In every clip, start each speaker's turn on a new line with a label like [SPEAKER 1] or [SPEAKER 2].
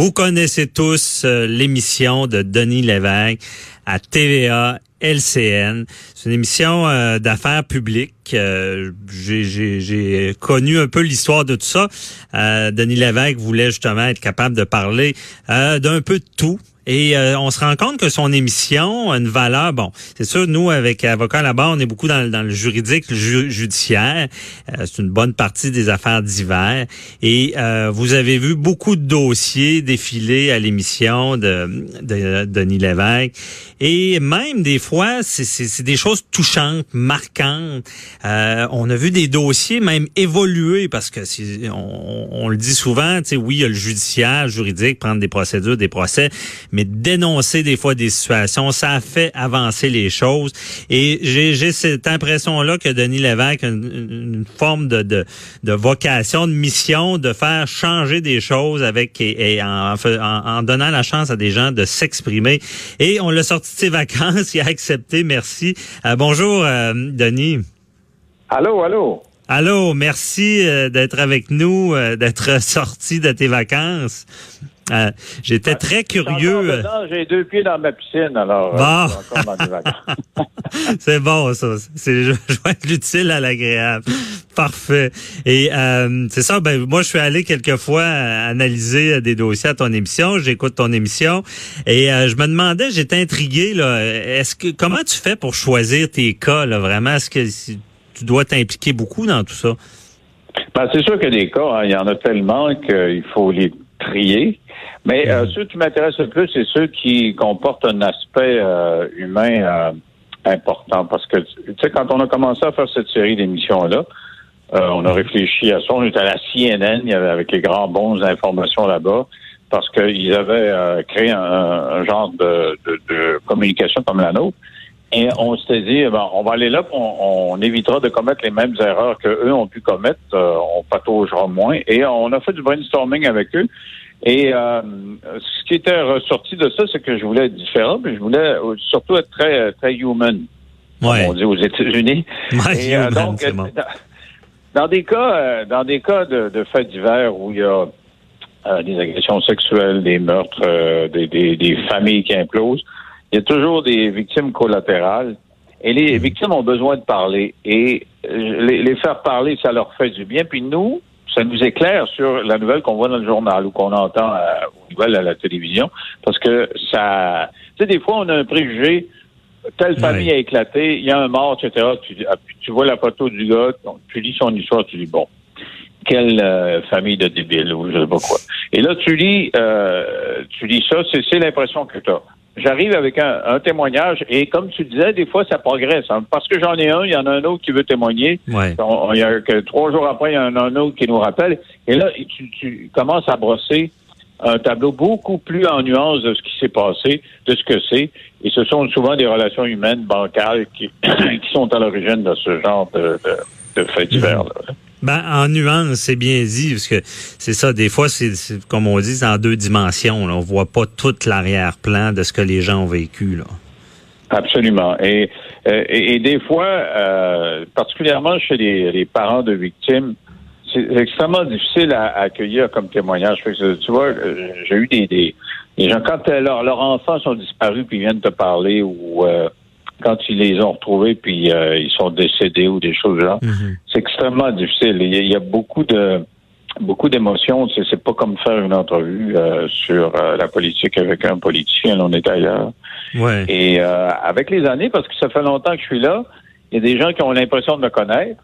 [SPEAKER 1] Vous connaissez tous euh, l'émission de Denis Lévesque à TVA LCN. C'est une émission euh, d'affaires publiques. Euh, J'ai connu un peu l'histoire de tout ça. Denis Lévesque voulait justement être capable de parler d'un peu de tout et euh, on se rend compte que son émission a une valeur. Bon, c'est sûr, nous, avec Avocat là-bas, on est beaucoup dans, dans le juridique, le judiciaire. Euh, c'est une bonne partie des affaires divers. Et euh, vous avez vu beaucoup de dossiers défiler à l'émission de, de, Denis Lévesque. Et même des fois, c'est des choses touchantes, marquantes. on a vu des dossiers même évoluer parce que on, on le dit souvent, tu sais, oui, il y a le judiciaire, juridique, prendre des procédures, des procès, mais dénoncer des fois des situations, ça fait avancer les choses. Et j'ai cette impression-là que Denis Lévesque a une, forme de, de, de, vocation, de mission, de faire changer des choses avec et, en, en, donnant la chance à des gens de s'exprimer. Et on l'a sorti de ses vacances, il a accepté, merci. Euh, bonjour, euh, Denis.
[SPEAKER 2] Allô, allô?
[SPEAKER 1] Allô, merci euh, d'être avec nous, d'être sorti de tes vacances. Euh, j'étais très curieux.
[SPEAKER 2] Euh. J'ai deux pieds dans ma piscine, alors.
[SPEAKER 1] Bon. c'est bon, ça. C'est joindre l'utile à l'agréable. Parfait. Et euh, c'est ça, ben moi je suis allé quelquefois analyser des dossiers à ton émission, j'écoute ton émission et je me demandais, j'étais intrigué là, est-ce que comment tu fais pour choisir tes cas là vraiment? Est-ce que tu dois t'impliquer beaucoup dans tout ça?
[SPEAKER 2] Ben, c'est sûr que des cas, hein, il y en a tellement qu'il faut les trier. Mais euh, ceux qui m'intéressent le plus, c'est ceux qui comportent un aspect euh, humain euh, important. Parce que, tu sais, quand on a commencé à faire cette série d'émissions-là, on a réfléchi à ça. On était à la CNN, il y avait avec les grands bons informations là-bas, parce qu'ils avaient créé un, genre de, communication comme la nôtre. Et on s'était dit, ben, on va aller là, on, on, évitera de commettre les mêmes erreurs que eux ont pu commettre, on pataugera moins. Et on a fait du brainstorming avec eux. Et euh, ce qui était ressorti de ça, c'est que je voulais être différent, mais je voulais surtout être très très human,
[SPEAKER 1] ouais.
[SPEAKER 2] comme on dit aux États-Unis.
[SPEAKER 1] Ouais, euh, donc,
[SPEAKER 2] dans, des cas, euh, dans des cas de, de faits divers où il y a des agressions sexuelles, des meurtres, des, des, des, familles qui implosent, il y a toujours des victimes collatérales. Et les mm. victimes ont besoin de parler. Et les, les faire parler, ça leur fait du bien. Puis nous, ça nous éclaire sur la nouvelle qu'on voit dans le journal ou qu'on entend euh, aux nouvelles à la télévision, parce que ça, tu sais, des fois on a un préjugé, telle famille a éclaté, il y a un mort, etc. Ah, tu, vois la photo du gars, tu lis son histoire, tu dis bon, quelle euh, famille de débiles ou je sais pas quoi. Et là tu lis, euh, tu lis ça, c'est l'impression que tu as j'arrive avec un, témoignage et comme tu disais, des fois ça progresse. Hein. Parce que j'en ai un, il y en a un autre qui veut témoigner.
[SPEAKER 1] Ouais.
[SPEAKER 2] il y a que trois jours après, il y en a un autre qui nous rappelle. Et là, tu, tu commences à brosser un tableau beaucoup plus en nuance de ce qui s'est passé, de ce que c'est. Et ce sont souvent des relations humaines, bancales, qui, qui sont à l'origine de ce genre de, de, de faits divers. Là.
[SPEAKER 1] Ben, en nuance, c'est bien dit, parce que c'est ça, des fois, c'est comme on dit, c'est en deux dimensions. Là. On voit pas tout l'arrière-plan de ce que les gens ont vécu. Là.
[SPEAKER 2] Absolument. Et, euh, et, des fois, euh, particulièrement chez les, parents de victimes, c'est extrêmement difficile à, accueillir comme témoignage. tu vois, euh, j'ai eu des, des, gens, quand leurs enfants sont disparus puis viennent te parler ou quand ils les ont retrouvés puis euh, ils sont décédés ou des choses là, mhm. c'est extrêmement difficile. Il y, a, beaucoup de beaucoup d'émotions. C'est, c'est pas comme faire une entrevue euh, sur euh, la politique avec un politicien. On est ailleurs.
[SPEAKER 1] Ouais.
[SPEAKER 2] Et avec les années, parce que ça fait longtemps que je suis là, il y a des gens qui ont l'impression de me connaître.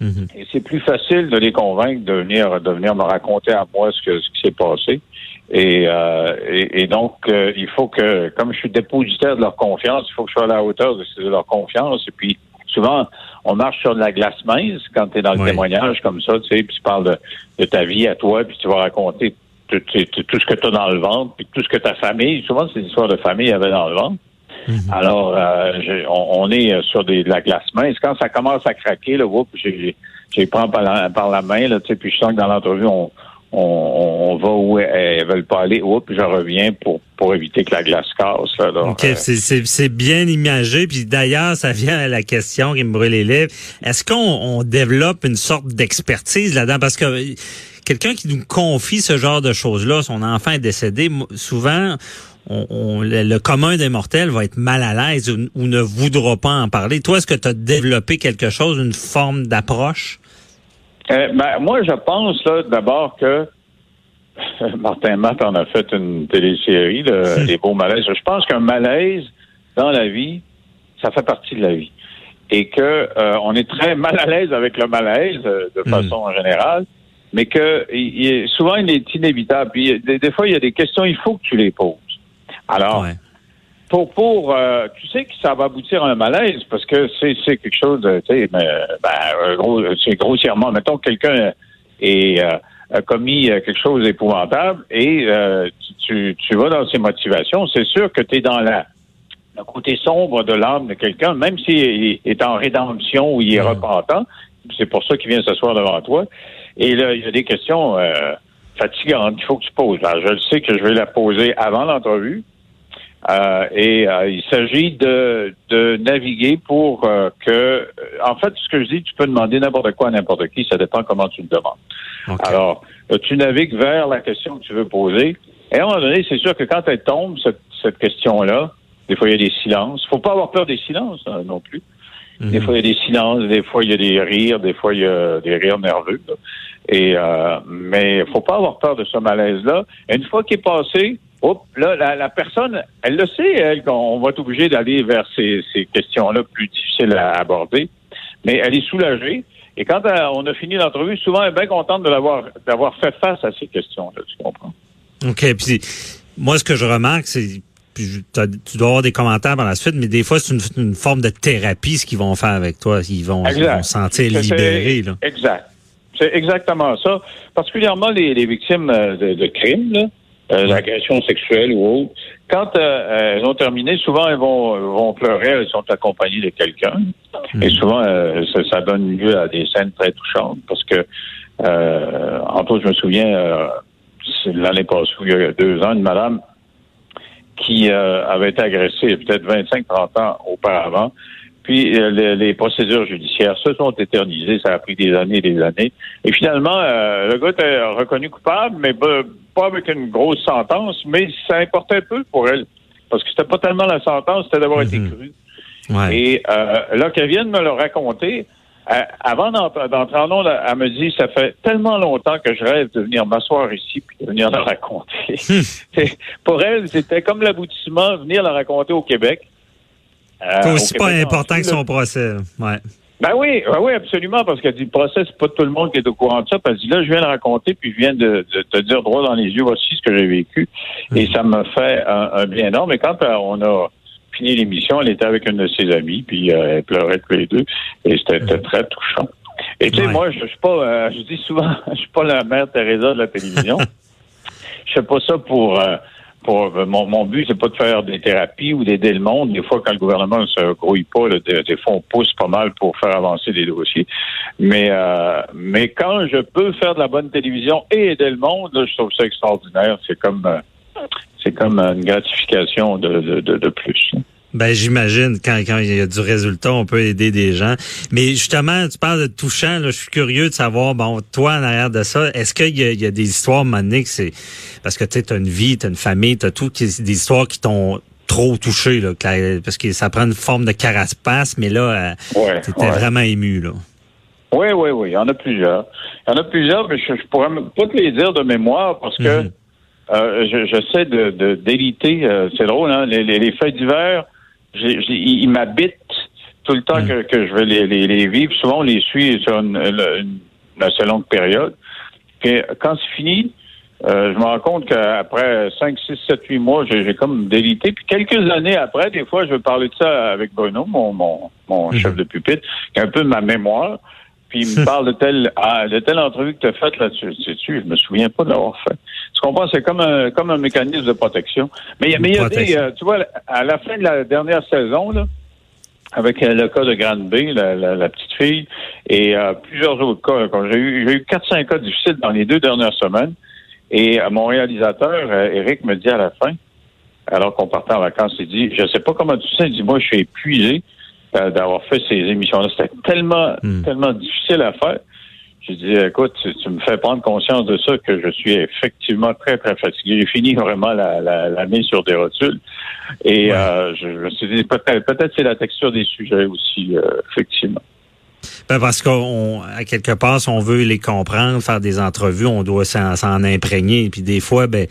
[SPEAKER 2] Mhm. Et c'est plus facile de les convaincre de venir, de venir me raconter à moi ce, que, ce qui s'est passé. Et, euh, et, donc, euh, il faut que, comme je suis dépositaire de leur confiance, il faut que je sois à la hauteur de, leur confiance. Et puis, souvent, on marche sur de la glace mince quand tu es dans le témoignage comme ça, tu sais, puis tu parles de, ta vie à toi, puis tu vas raconter tout, ce que tu as dans le ventre, puis tout ce que ta famille, souvent, c'est des histoires de famille avait dans le ventre. Mhm. Alors, euh, on, est sur des, de la glace mince. Quand ça commence à craquer, là, j'ai, j'ai prends par la, par la main, là, tu sais, puis je sens que dans l'entrevue, on, on, va où elles veulent pas aller. Oups, je reviens pour pour éviter que la glace casse. Là,
[SPEAKER 1] OK, euh, c'est bien imagé. Puis d'ailleurs, ça vient à la question qui me brûle les lèvres. Est-ce qu'on développe une sorte d'expertise là-dedans? Parce que quelqu'un qui nous confie ce genre de choses-là, son enfant est décédé, souvent, on, le, commun des mortels va être mal à l'aise ou, ne voudra pas en parler. Toi, est-ce que tu as développé quelque chose, une forme d'approche?
[SPEAKER 2] Euh, ben, moi, je pense là d'abord que Martin Matt en a fait une télésérie, Les beaux malaises. Je pense qu'un malaise dans la vie, ça fait partie de la vie. Et que euh, on est très mal à l'aise avec le malaise euh, de hmm. façon générale, mais que souvent il est inévitable. Puis des, fois, il y a des questions, il faut que tu les poses. Alors, pour, pour euh, tu sais que ça va aboutir à un malaise parce que c'est, c'est quelque chose, tu sais, ben, gros, c'est grossièrement, mettons que quelqu'un est a commis quelque chose d'épouvantable et tu, tu, vas dans ses motivations, c'est sûr que tu es dans la le côté sombre de l'âme de quelqu'un, même s'il est en rédemption ou il est repentant, c'est pour ça qu'il vient s'asseoir devant toi. Et là, il y a des questions euh, fatigantes qu'il faut que tu poses. Alors, je le sais que je vais la poser avant l'entrevue. Euh, et euh, il s'agit de, de naviguer pour que, en fait, ce que je dis, tu peux demander n'importe quoi à n'importe qui, ça dépend comment tu le demandes. Alors, tu navigues vers la question que tu veux poser. Et à un moment donné, c'est sûr que quand elle tombe, cette, cette question-là, des fois, il y a des silences. faut pas avoir peur des silences hein, non plus. Des mhm. fois, il y a des silences, des fois, il y a des rires, des fois, il y a des rires nerveux. Et euh, mais faut pas avoir peur de ce malaise-là. Une fois qu'il est passé, hop, là, la, personne, elle le sait, elle, qu'on va être obligé d'aller vers ces, ces questions-là plus difficiles à aborder. Mais elle est soulagée. Et quand euh, on a fini l'entrevue, souvent, elle est bien contente de l'avoir d'avoir fait face à ces questions-là, tu comprends?
[SPEAKER 1] OK. Puis moi, ce que je remarque, c'est puis tu dois avoir des commentaires par la suite, mais des fois, c'est une, forme de thérapie ce qu'ils vont faire avec toi. Ils vont, se sentir libérés. Là.
[SPEAKER 2] Exact. C'est exactement ça. Particulièrement les, victimes euh, de, crimes, euh, d'agression sexuelle ou autre. Quand euh, elles ont terminé, souvent elles vont, vont pleurer, elles sont accompagnées de quelqu'un. Et hmm. souvent, ça, donne lieu à des scènes très touchantes parce que, entre autres, je me souviens, l'année passée, il y a deux ans, une madame qui euh, avait été agressé peut-être 25-30 ans auparavant. Puis euh, les, procédures judiciaires se sont éternisées, ça a pris des années et des années. Et finalement, euh, le gars était reconnu coupable, mais pas avec une grosse sentence, mais ça importait peu pour elle. Parce que c'était pas tellement la sentence, c'était d'avoir été mhm. cru. Et là qu'elle vienne me le raconter, euh, avant d'entrer en onde, elle me dit ça fait tellement longtemps que je rêve de venir m'asseoir ici puis de venir la raconter. Hmm. Pour elle, c'était comme l'aboutissement, venir la raconter au Québec.
[SPEAKER 1] Euh, c'est aussi pas important que son procès. Ouais.
[SPEAKER 2] Ben oui, ben oui, absolument, parce qu'elle dit le procès, c'est pas tout le monde qui est au courant de ça. Elle dit là, je viens de raconter, puis je viens de, te dire droit dans les yeux, voici ce que j'ai vécu. Hmm. Et ça me fait un, bien énorme. Mais quand euh, on a fini l'émission, elle était avec une de ses amies, puis euh, elle pleurait tous les deux, et c'était mm. très touchant. Et tu sais, moi, je, suis pas, euh, je dis souvent, je suis pas la mère Teresa de la télévision. je fais pas ça pour, euh, pour mon, mon but, c'est pas de faire des thérapies ou d'aider le monde. Des fois, quand le gouvernement ne se grouille pas, des, fois, on pousse pas mal pour faire avancer des dossiers. Mais, mais quand je peux faire de la bonne télévision et aider le monde, je trouve ça extraordinaire. C'est comme c'est comme une gratification de, de, plus.
[SPEAKER 1] Ben j'imagine quand, quand il y a du résultat, on peut aider des gens. Mais justement, tu parles de touchant, là, je suis curieux de savoir, bon, toi en arrière de ça, est-ce qu'il y, y, a des histoires, Monique, c'est parce que tu as une vie, tu as une famille, tu as tout, des histoires qui t'ont trop touché, là, parce que ça prend une forme de carapace, mais là, euh, ouais, tu étais vraiment ému. Là.
[SPEAKER 2] Oui, oui, oui, il y en a plusieurs. Il y en a plusieurs, mais je, je pourrais pas te les dire de mémoire parce que mhm. Euh, j'essaie de, de d'éliter. Euh, c'est drôle, hein? Les, les, fêtes d'hiver, ils m'habitent tout le temps mm. que, que, je vais les, les, vivre. Souvent, on les suit sur une, assez longue période. Puis, quand c'est fini, euh, je me rends compte qu'après 5, 6, 7, 8 mois, j'ai comme délité. Puis quelques années après, des fois, je vais parler de ça avec Bruno, mon, mon, mon mm-hmm. chef de pupitre, qui a un peu ma mémoire puis il me parle de telle, ah, de telle entrevue que tu as faite là-dessus. Je me souviens pas de l'avoir fait. Comprends? C'est comme un, comme un mécanisme de protection. Mais, il y a des, euh, tu vois, à la fin de la dernière saison, là, avec euh, le cas de Grande B, la, petite fille, et euh, plusieurs autres cas. J'ai eu, j'ai eu 4-5 cas difficiles dans les deux dernières semaines. Et mon réalisateur, Eric, me dit à la fin, alors qu'on partait en vacances, il dit, je sais pas comment tu sais, il dit, moi, je suis épuisé. Euh, d'avoir fait ces émissions-là. C'était tellement, hmm. tellement difficile à faire. J'ai dit, écoute, tu, me fais prendre conscience de ça, que je suis effectivement très, très fatigué. J'ai fini vraiment la, la, la mise sur des rotules. Et euh, je, me suis dit, peut-être peut c'est la texture des sujets aussi, euh, effectivement.
[SPEAKER 1] Ben parce qu'à quelque part, si on veut les comprendre, faire des entrevues, on doit s'en imprégner. Puis des fois, ben,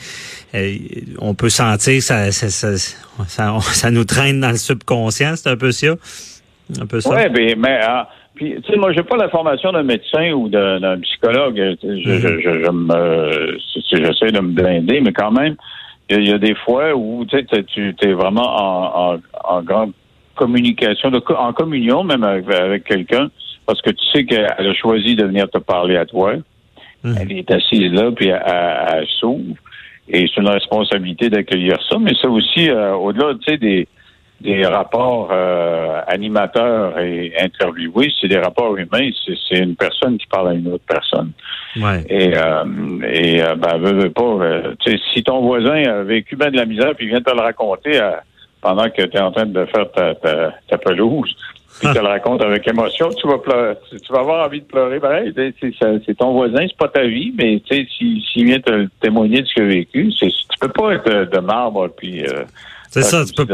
[SPEAKER 1] euh, on peut sentir que ça, ça, ça, ça, nous traîne dans le subconscient. C'est un peu ça.
[SPEAKER 2] Un peu ça. Oui, ben, mais ah, puis, tu sais, moi, j'ai pas la formation d'un médecin ou d'un psychologue. Je, je, je, je me, j'essaie de me blinder, mais quand même, il y, a des fois où tu es vraiment en, en, en grande communication, de, en communion même avec, quelqu'un, parce que tu sais qu'elle a choisi de venir te parler à toi. Mmh. Elle est assise là, puis elle, elle, s'ouvre. Et c'est une responsabilité d'accueillir ça, mais c'est aussi, euh, au-delà, tu sais, des des rapports euh, animateurs et interviewés, c'est des rapports humains. C'est une personne qui parle à une autre personne.
[SPEAKER 1] Ouais.
[SPEAKER 2] Et, euh, et euh, ben, veux, veux pas. Euh, si ton voisin a vécu bien de la misère puis vient te le raconter pendant que tu es en train de faire ta, ta, ta pelouse, puis te le raconte avec émotion, tu vas pleurer, tu vas avoir envie de pleurer. Ben, c'est ton voisin, c'est pas ta vie, mais s'il si, vient te témoigner de ce qu'il a vécu, tu peux pas être de marbre puis.
[SPEAKER 1] C'est ça, tu peux,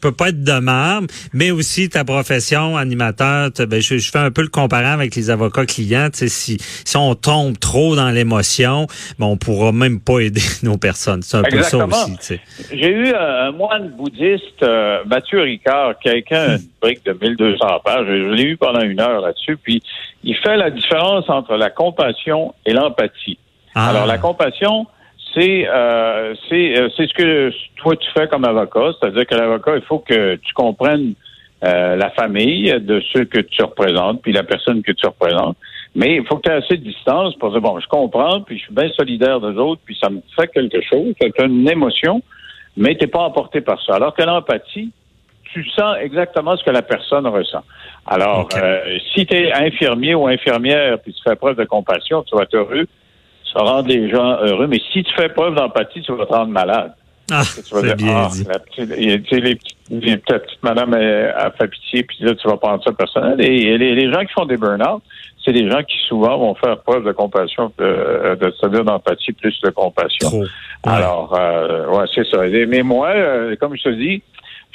[SPEAKER 1] peut pas être de marbre, mais aussi ta profession animateur. Ben, je, fais un peu le comparant avec les avocats clients. Si, si on tombe trop dans l'émotion, ben, on pourra même pas aider nos personnes. C'est un peu ça aussi.
[SPEAKER 2] J'ai eu un moine bouddhiste, euh, Mathieu Ricard, quelqu'un une brique de 1200 pages. Je l'ai eu pendant une heure là-dessus. Puis il fait la différence entre la compassion et l'empathie. Ah. Alors la compassion, c'est euh, c'est euh, c'est ce que toi tu fais comme avocat, c'est-à-dire que l'avocat, il faut que tu comprennes euh, la famille de ceux que tu représentes, puis la personne que tu représentes. Mais il faut que tu aies assez de distance pour dire bon, je comprends, puis je suis bien solidaire des autres, puis ça me fait quelque chose, c'est une émotion, mais t'es pas emporté par ça. Alors que l'empathie, tu sens exactement ce que la personne ressent. Alors, si tu es infirmier ou infirmière, puis tu fais preuve de compassion, tu vas être heureux ça rend les gens heureux. Mais si tu fais preuve d'empathie, tu vas te rendre malade.
[SPEAKER 1] Ah, c'est bien ah, dit.
[SPEAKER 2] La petite, les, les, petite madame a fait pitié, puis là, tu vas prendre ça personnel. Et, les, gens qui font des burn-out, c'est des gens qui souvent vont faire preuve de compassion, de, de c'est-à-dire d'empathie plus de compassion. Alors, euh, ouais, c'est ça. Mais moi, euh, comme je te dis,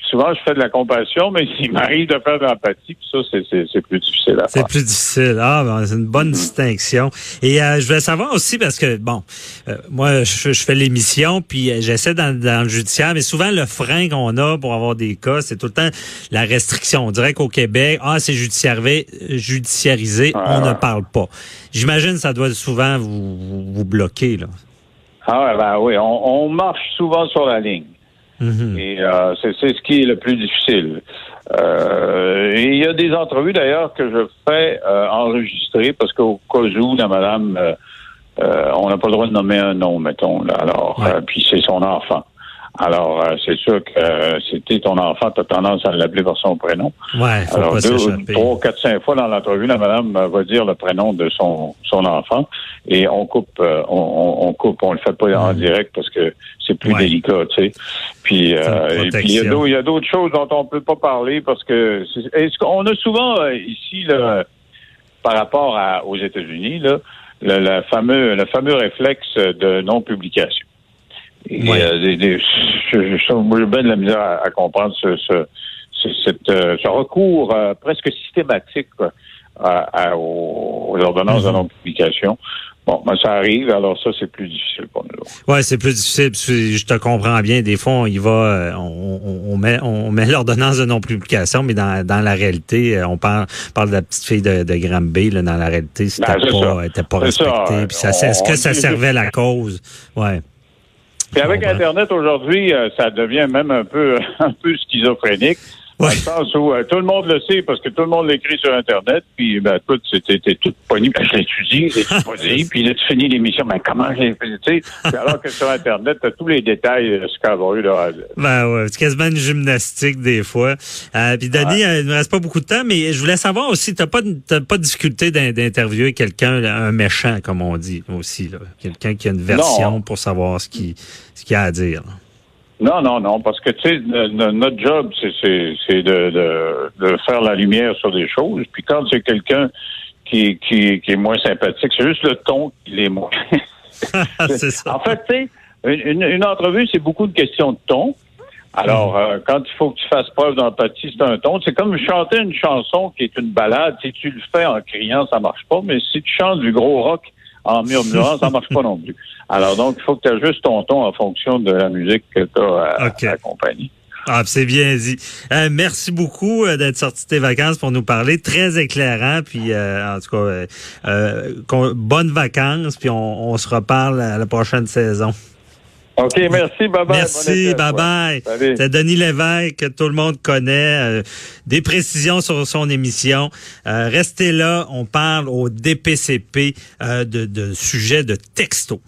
[SPEAKER 2] souvent, je fais de la compassion, mais il m'arrive de faire de l'empathie, puis ça, c'est plus difficile à faire.
[SPEAKER 1] C'est plus difficile. Ah, ben, c'est une bonne mm-hmm. distinction. Et euh, je voulais savoir aussi, parce que, bon, euh, moi, je, fais l'émission, puis euh, j'essaie dans, dans, le judiciaire, mais souvent, le frein qu'on a pour avoir des cas, c'est tout le temps la restriction. On dirait qu'au Québec, ah, c'est judiciarisé, judiciarisé on ne parle pas. J'imagine que ça doit souvent vous, vous, bloquer, là.
[SPEAKER 2] Ah, ben oui, on marche souvent sur la ligne. Mhm. Et euh, c'est ce qui est le plus difficile. Euh, et il y a des entrevues d'ailleurs que je fais euh, enregistrer parce qu'au cas où la madame, euh, on n'a pas le droit de nommer un nom, mettons. Là, alors, puis c'est son enfant. Alors, euh, c'est sûr que euh, c'était ton enfant, tu as tendance à l'appeler par son prénom.
[SPEAKER 1] Ouais, faut
[SPEAKER 2] Alors,
[SPEAKER 1] pas
[SPEAKER 2] deux, trois, quatre, cinq fois dans l'entrevue, la madame va dire le prénom de son, son enfant et on coupe, euh, on, on, coupe, on le fait pas en direct parce que c'est plus délicat, tu sais. Puis, et puis il y a d'autres choses dont on peut pas parler parce que est-ce qu'on a souvent ici, là, par rapport à, aux États-Unis, là, le, le fameux, le fameux réflexe de non-publication. Et, euh, des, je, je, bien de la misère à, comprendre ce, ce, cette, euh, ce recours euh, presque systématique à, aux, ordonnances de mm-hmm. non-publication. Bon, ben, ça arrive, alors ça, c'est plus difficile pour nous.
[SPEAKER 1] Oui, c'est plus difficile. Je te comprends bien. Des fois, on y va, on, on met, on met l'ordonnance de non-publication, mais dans, dans la réalité, on parle, parle de la petite fille de, de Granby, là, dans la réalité, c'était ben, pas, pas respecté. Puis ça, est-ce que ça servait la cause? Ouais.
[SPEAKER 2] Puis avec Internet aujourd'hui, euh, ça devient même un peu un peu schizophrénique. Dans le sens où euh, tout le monde le sait parce que tout le monde l'écrit sur Internet, puis ben, tout, c'était tout pogné, ben, je l'étudie, je puis là, tu finis l'émission, ben comment j'ai fait, tu sais, alors que sur Internet, tu as tous les détails de ce a eu là.
[SPEAKER 1] Ben ouais, c'est quasiment une gymnastique des fois. Euh, puis euh, il ne reste pas beaucoup de temps, mais je voulais savoir aussi, t'as pas pas de difficulté d'interviewer quelqu'un, un méchant, comme on dit aussi, quelqu'un qui a une version pour savoir ce qui ce qu'il a à dire.
[SPEAKER 2] Non, non, non, parce que tu sais, notre job, c'est de, de, de, faire la lumière sur des choses. Puis quand c'est quelqu'un qui, qui, qui est moins sympathique. C'est juste le ton qui est moins.
[SPEAKER 1] ça.
[SPEAKER 2] En fait, tu sais, une, une, entrevue, c'est beaucoup de questions de ton. Alors, euh, quand il faut que tu fasses preuve d'empathie, c'est un ton. C'est comme chanter une chanson qui est une balade. Si tu le fais en criant, ça marche pas. Mais si tu chantes du gros rock en murmurant, ça marche pas non plus. Alors, donc, il faut que tu ajustes ton ton en fonction de la musique que tu as à, accompagner.
[SPEAKER 1] Ah, c'est bien dit. Euh, merci beaucoup euh, d'être sorti de tes vacances pour nous parler. Très éclairant. Puis, en tout cas, bonnes vacances. Puis, on, on se reparle à la prochaine saison.
[SPEAKER 2] OK, merci, bye bye.
[SPEAKER 1] Merci, bye bye. C'est Denis Lévesque que tout le monde connaît. Euh, des précisions sur son émission. Euh, restez là, on parle au DPCP euh, de, de sujets de texto.